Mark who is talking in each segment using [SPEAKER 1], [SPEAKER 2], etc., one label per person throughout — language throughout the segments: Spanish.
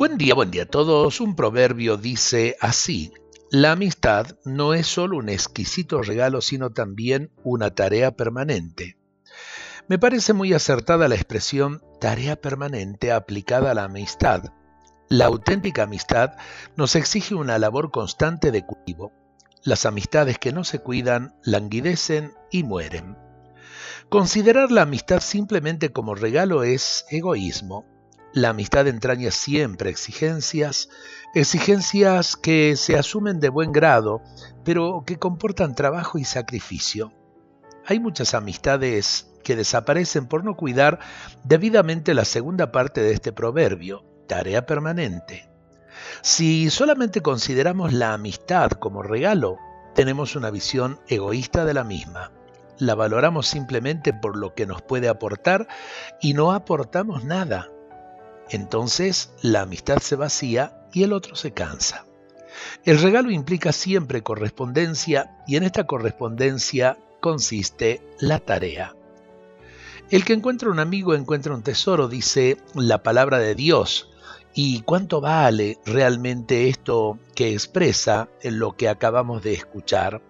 [SPEAKER 1] Buen día, buen día a todos. Un proverbio dice así, la amistad no es solo un exquisito regalo, sino también una tarea permanente. Me parece muy acertada la expresión tarea permanente aplicada a la amistad. La auténtica amistad nos exige una labor constante de cultivo. Las amistades que no se cuidan languidecen y mueren. Considerar la amistad simplemente como regalo es egoísmo. La amistad entraña siempre exigencias, exigencias que se asumen de buen grado, pero que comportan trabajo y sacrificio. Hay muchas amistades que desaparecen por no cuidar debidamente la segunda parte de este proverbio, tarea permanente. Si solamente consideramos la amistad como regalo, tenemos una visión egoísta de la misma. La valoramos simplemente por lo que nos puede aportar y no aportamos nada. Entonces la amistad se vacía y el otro se cansa. El regalo implica siempre correspondencia y en esta correspondencia consiste la tarea. El que encuentra un amigo encuentra un tesoro, dice la palabra de Dios. ¿Y cuánto vale realmente esto que expresa lo que acabamos de escuchar?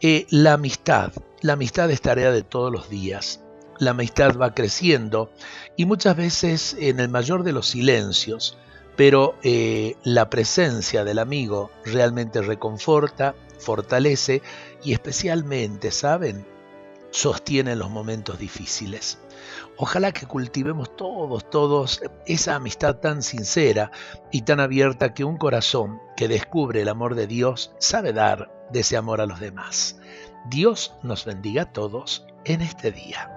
[SPEAKER 1] Eh, la amistad. La amistad es tarea de todos los días la amistad va creciendo y muchas veces en el mayor de los silencios, pero eh, la presencia del amigo realmente reconforta, fortalece y especialmente, ¿saben? Sostiene los momentos difíciles. Ojalá que cultivemos todos, todos esa amistad tan sincera y tan abierta que un corazón que descubre el amor de Dios sabe dar de ese amor a los demás. Dios nos bendiga a todos en este día.